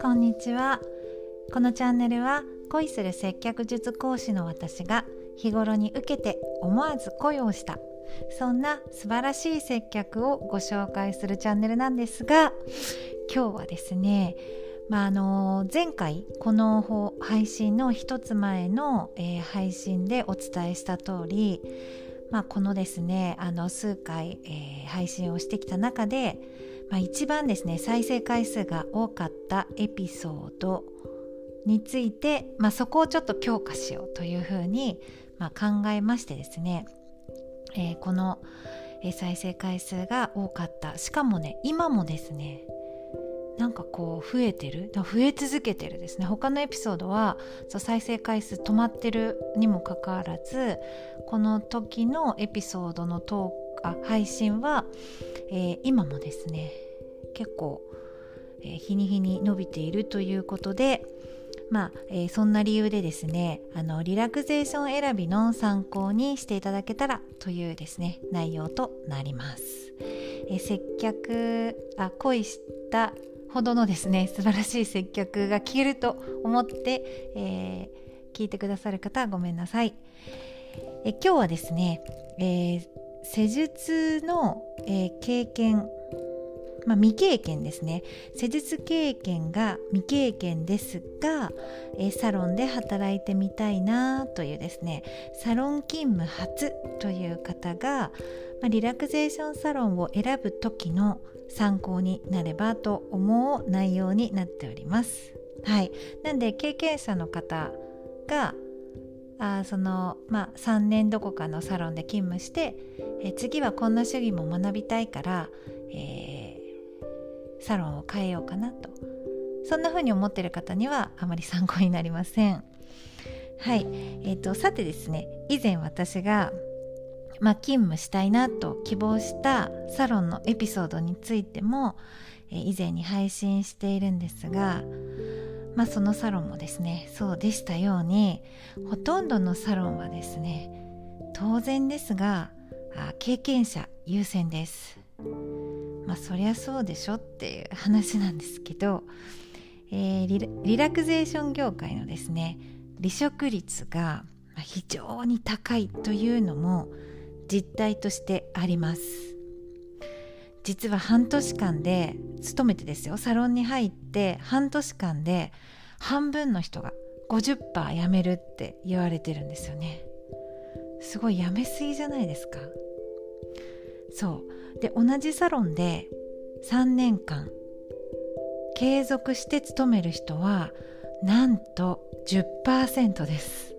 こんにちは。このチャンネルは恋する接客術講師の私が日頃に受けて思わず恋をしたそんな素晴らしい接客をご紹介するチャンネルなんですが今日はですねまあ、あの前回この配信の一つ前の、えー、配信でお伝えした通り、まあ、このですねあの数回、えー、配信をしてきた中で、まあ、一番ですね再生回数が多かったエピソードについて、まあ、そこをちょっと強化しようというふうに、まあ、考えましてですね、えー、この再生回数が多かった。しかもね今もですねなんかこう増えてる？増え続けてるですね他のエピソードはそう再生回数止まってるにもかかわらずこの時のエピソードのトーク配信は、えー、今もですね結構、えー、日に日に伸びているということでまあ、えー、そんな理由でですねあのリラクゼーション選びの参考にしていただけたらというですね内容となります。え、接客あ恋したほどのですね素晴らしい接客が聞けると思って、えー、聞いてくださる方はごめんなさい。え今日はですね、えー、施術の、えー、経験まあ、未経験ですね。施術経験が未経験ですが、えサロンで働いてみたいなというですね。サロン勤務初という方が、まあ、リラクゼーションサロンを選ぶ時の参考になればと思う内容になっております。はい、なんで経験者の方があその、まあ、3年どこかのサロンで勤務してえ次はこんな主義も学びたいから、えー、サロンを変えようかなとそんな風に思ってる方にはあまり参考になりません。はい、えーとさてですね以前私がまあ、勤務したいなと希望したサロンのエピソードについても、えー、以前に配信しているんですが、まあ、そのサロンもですねそうでしたようにほとんどのサロンはですね当然ですがあ経験者優先です。まあそりゃそうでしょっていう話なんですけど、えー、リリラクゼーション業界のですね離職率が非常に高いというのも実態としてあります。実は半年間で勤めてですよサロンに入って半年間で半分の人が50%辞めるって言われてるんですよね。すごい辞めすぎじゃないですか。そう。で同じサロンで3年間継続して勤める人はなんと10%です。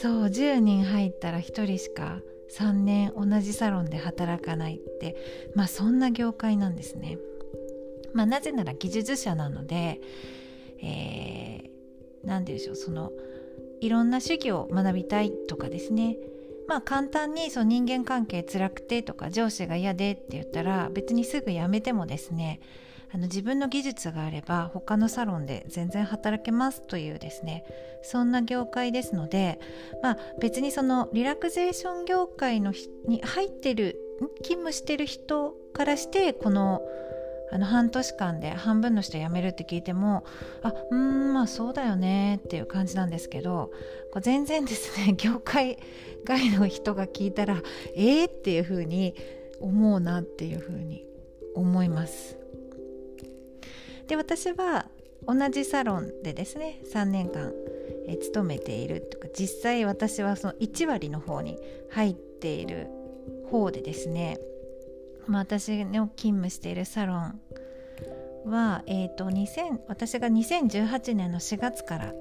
そう10人入ったら1人しか3年同じサロンで働かないってまあそんな業界なんですね。まあ、なぜなら技術者なので、えー、何でしょうそのいろんな主義を学びたいとかですね。まあ簡単にその人間関係辛くてとか上司が嫌でって言ったら別にすぐ辞めてもですねあの自分の技術があれば他のサロンで全然働けますというですねそんな業界ですので、まあ、別にそのリラクゼーション業界のに入ってる勤務してる人からしてこのあの半年間で半分の人辞めるって聞いてもあうんまあそうだよねっていう感じなんですけどこう全然ですね 業界外の人が聞いたらえーっていうふうに思うなっていうふうに思います。で私は同じサロンでですね3年間、え勤めているとか実際私はその1割の方に入っている方でですね、まあ、私の勤務しているサロンは、えーと、2000私が2018年の4月から、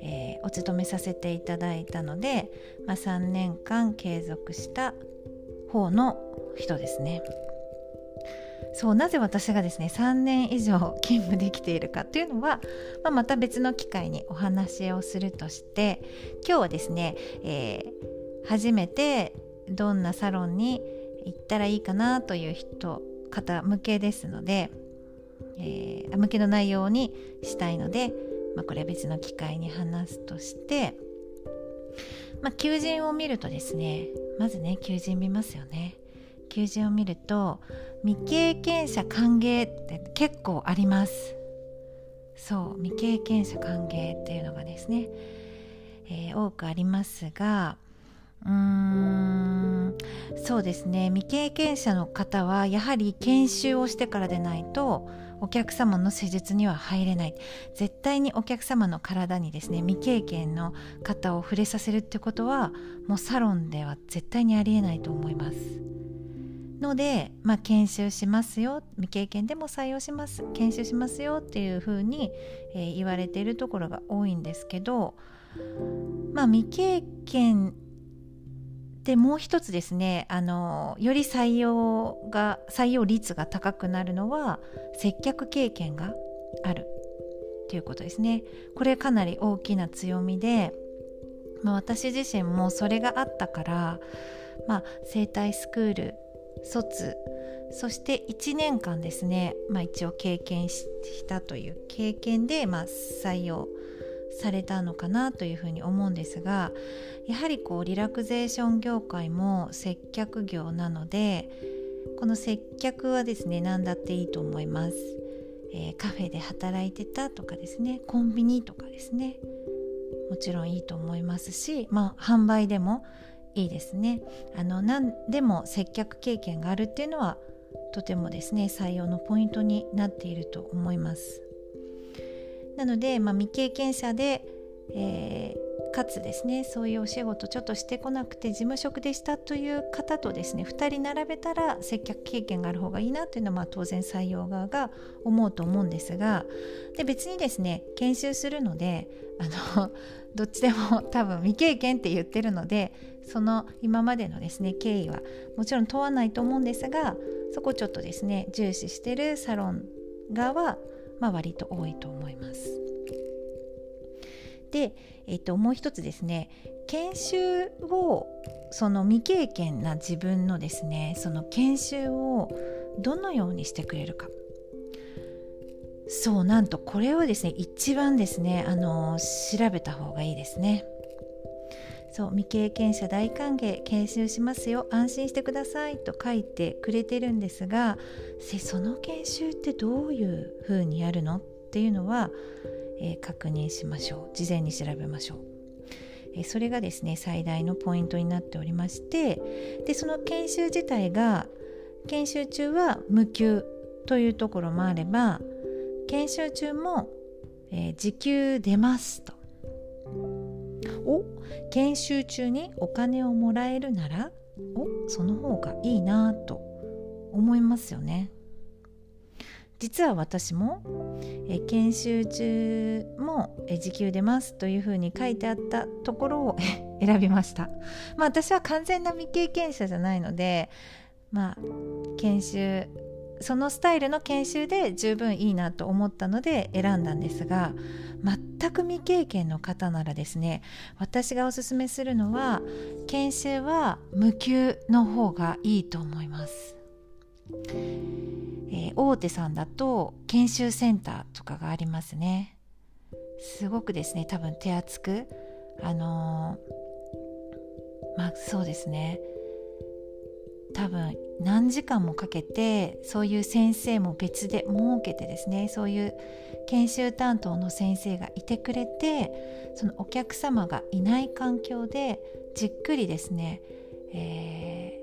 えー、お勤めさせていただいたので、まあ、3年間継続した方の人ですね。そうなぜ私がですね3年以上勤務できているかというのは、まあ、また別の機会にお話をするとして今日はですね、えー、初めてどんなサロンに行ったらいいかなという人方向けですので、えー、向けの内容にしたいので、まあ、これは別の機会に話すとして、まあ、求人を見るとですねまずね求人見ますよね。求人を見ると未経験者歓迎って結構あります。そう未経験者歓迎っていうのがですね、えー、多くありますがうーん。そうですね。未経験者の方はやはり研修をしてからでないとお客様の施術には入れない。絶対にお客様の体にですね未経験の方を触れさせるってことはもうサロンでは絶対にありえないと思います。ので、まあ、研修しますよ未経験でも採用します研修しますよっていうふうに、えー、言われているところが多いんですけどまあ未経験でもう一つですねあのより採用が採用率が高くなるのは接客経験がある。ということですね。これかなり大きな強みで、まあ、私自身もそれがあったから、まあ、整体スクール卒そして1年間ですね、まあ、一応経験したという経験で、まあ、採用されたのかなというふうに思うんですがやはりこうリラクゼーション業界も接客業なのでこの接客はですね何だっていいと思います、えー、カフェで働いてたとかですねコンビニとかですねもちろんいいと思いますしまあ販売でもいいですね。あの何でも接客経験があるっていうのはとてもですね採用のポイントになっていると思います。なので、まあ、未経験者で、えー、かつですねそういうお仕事ちょっとしてこなくて事務職でしたという方とですね2人並べたら接客経験がある方がいいなというのは、まあ、当然採用側が思うと思うんですがで別にですね研修するのであの どっちでも多分未経験って言ってるのでその今までのですね経緯はもちろん問わないと思うんですがそこちょっとですね重視してるサロン側はまあ、割と多いと思います。で、えっと、もう一つですね研修をその未経験な自分のですねその研修をどのようにしてくれるかそうなんとこれをですね一番ですねあの調べた方がいいですね。そう未経験者大歓迎研修しますよ安心してくださいと書いてくれてるんですがその研修ってどういうふうにやるの？っていうのは、えー、確認しましょう。事前に調べましょう、えー、それがですね最大のポイントになっておりましてでその研修自体が研修中は無給というところもあれば研修中も、えー、時給出ますと。お研修中にお金をもらえるならおその方がいいなと思いますよね。実は私もえ研修中もえ時給出ますというふうに書いてあったところを選びました。まあ私は完全な未経験者じゃないのでまあ研修そのスタイルの研修で十分いいなと思ったので選んだんですが全く未経験の方ならですね私がおすすめするのは研修は無給の方がいいと思います、えー、大手さんだと研修センターとかがありますね。すごくですね多分手厚くあのー、まあそうですね。多分何時間もかけてそういう先生も別で設けてですねそういう研修担当の先生がいてくれてそのお客様がいない環境でじっくりですね、え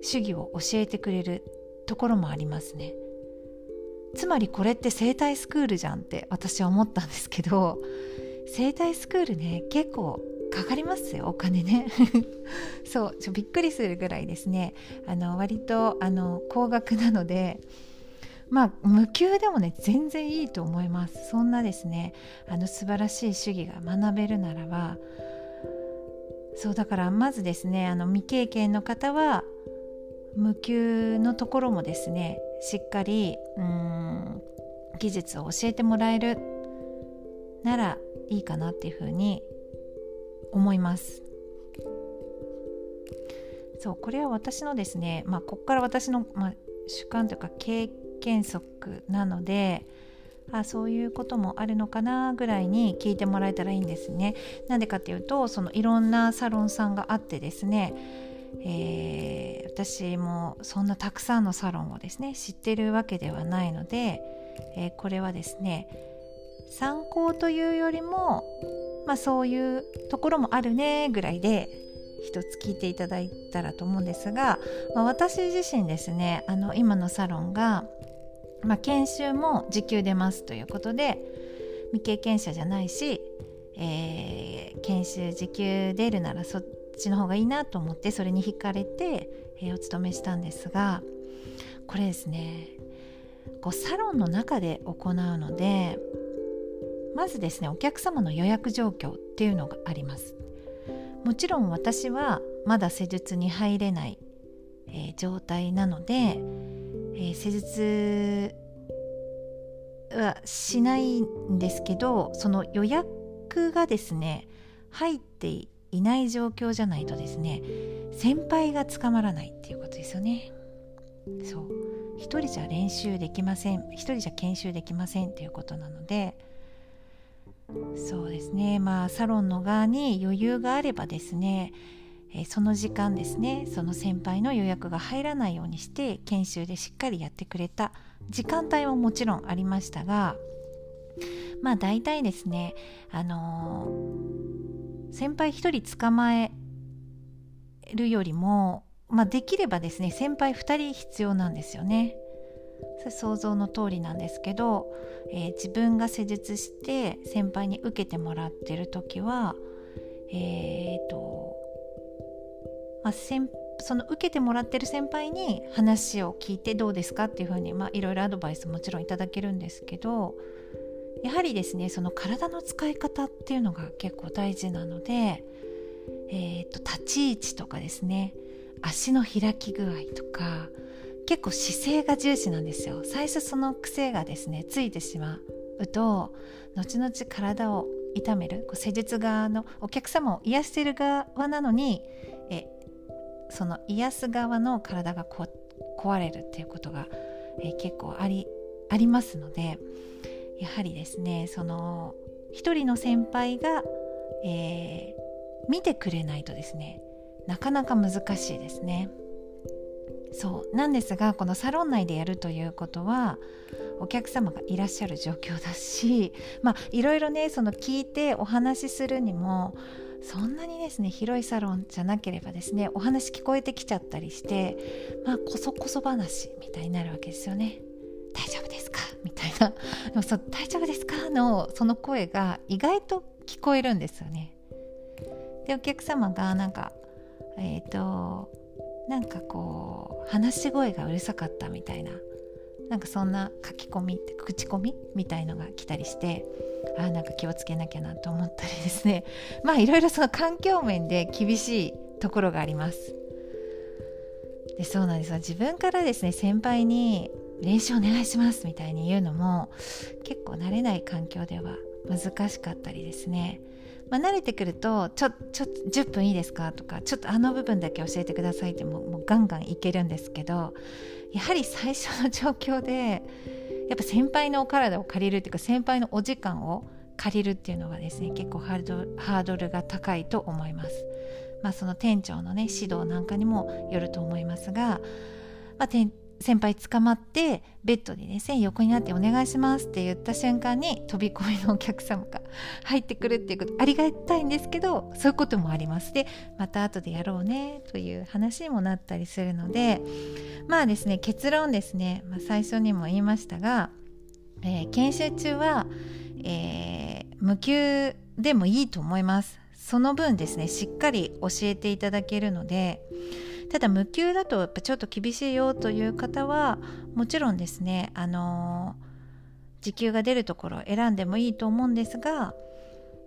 ー、主義を教えてくれるところもありますね。つまりこれって整体スクールじゃんって私は思ったんですけど整体スクールね結構かかりますよお金ね。そうちょびっくりするぐらいですね。あの割とあの高額なのでまあ無給でもね全然いいと思います。そんなですね。あの素晴らしい主義が学べるならば。そうだからまずですねあの未経験の方は無給のところもですねしっかりうん技術を教えてもらえるならいいかなっていうふうに思いますそうこれは私のですねまあここから私の、まあ、主観というか経験則なのであそういうこともあるのかなぐらいに聞いてもらえたらいいんですね。なんでかっていうとそのいろんなサロンさんがあってですね、えー、私もそんなたくさんのサロンをですね知ってるわけではないので、えー、これはですね参考というよりも、まあ、そういうところもあるねぐらいで一つ聞いていただいたらと思うんですが、まあ、私自身ですねあの今のサロンが、まあ、研修も時給出ますということで未経験者じゃないし、えー、研修時給出るならそっちの方がいいなと思ってそれに惹かれて、えー、お勤めしたんですがこれですねこうサロンの中で行うのでまずですねお客様の予約状況っていうのがあります。もちろん私はまだ施術に入れない、えー、状態なので、えー、施術はしないんですけどその予約がですね入っていない状況じゃないとですね先輩が捕まらないっていうことですよね。そう。一人じゃ練習できません一人じゃ研修できませんっていうことなのでそうですねまあサロンの側に余裕があればですね、え、その時間ですねその先輩の予約が入らないようにして研修でしっかりやってくれた時間帯ももちろんありましたがまあ大体ですねあのー、先輩1人捕まえるよりも、まあ、できればですね先輩2人必要なんですよね。想像の通りなんですけど、えー、自分が施術して先輩に受けてもらってる時はえーとまあ、その受けてもらってる先輩に話を聞いてどうですかっていうふうに、まあ、いろいろアドバイスもちろんいただけるんですけどやはりですねその体の使い方っていうのが結構大事なので、えーと立ち位置とかですね足の開き具合とか結構姿勢が重視なんですよ最初その癖がですねついてしまうと後々体を痛めるこう施術側のお客様を癒してる側なのにえその癒す側の体がこ壊れるっていうことが、え結構ありありますのでやはりですねその一人の先輩が、えー、見てくれないとですねなかなか難しいですね。そうなんですがこのサロン内でやるということはお客様がいらっしゃる状況だし まあいろいろねその聞いてお話しするにもそんなにですね広いサロンじゃなければですねお話聞こえてきちゃったりしてまあこそこそ話みたいになるわけですよね。大丈夫ですか？みたいな でもそ大丈夫ですか？のその声が意外と聞こえるんですよね。でお客様がなんかえっ、ー、となんかこう話し声がうるさかったみたいな。なんかそんな書き込み口コミみたいのが来たりしてあなんか気をつけなきゃなと思ったりですね。まあいろいろその環境面で厳しいところがあります。でそうなんです自分からですね先輩に練習お願いしますみたいに言うのも結構慣れない環境では難しかったりですねまあ、慣れてくるとちょちょ10分いいですか？とかちょっとあの部分だけ教えてくださいってももうガンガンいけるんですけどやはり最初の状況でやっぱ先輩のお体を借りるっていうか先輩のお時間を借りるっていうのがですね結構ハードルが高いと思います。まあ、その店長のね指導なんかにもよると思いますが、まあ、先輩捕まってベッドにね線横になってお願いしますって言った瞬間に飛び込みのお客様が入ってくるっていうことありがたいんですけどそういうこともあります。でまた後でやろうねという話にもなったりするのでまあですね結論ですね、まあ、最初にも言いましたが、えー、研修中は、えー、無給でもいいと思います。その分ですねしっかり教えていただけるのでただ無給だとやっぱちょっと厳しいよという方はもちろんですねあの、時給が出るところを選んでもいいと思うんですが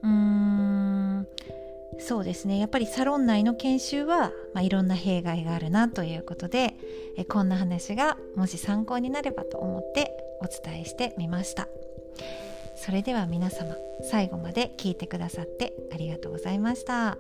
うーんそうですねやっぱりサロン内の研修は、まあ、いろんな弊害があるなということでえこんな話がもし参考になればと思ってお伝えしてみましたそれでは皆様最後まで聞いてくださってありがとうございました。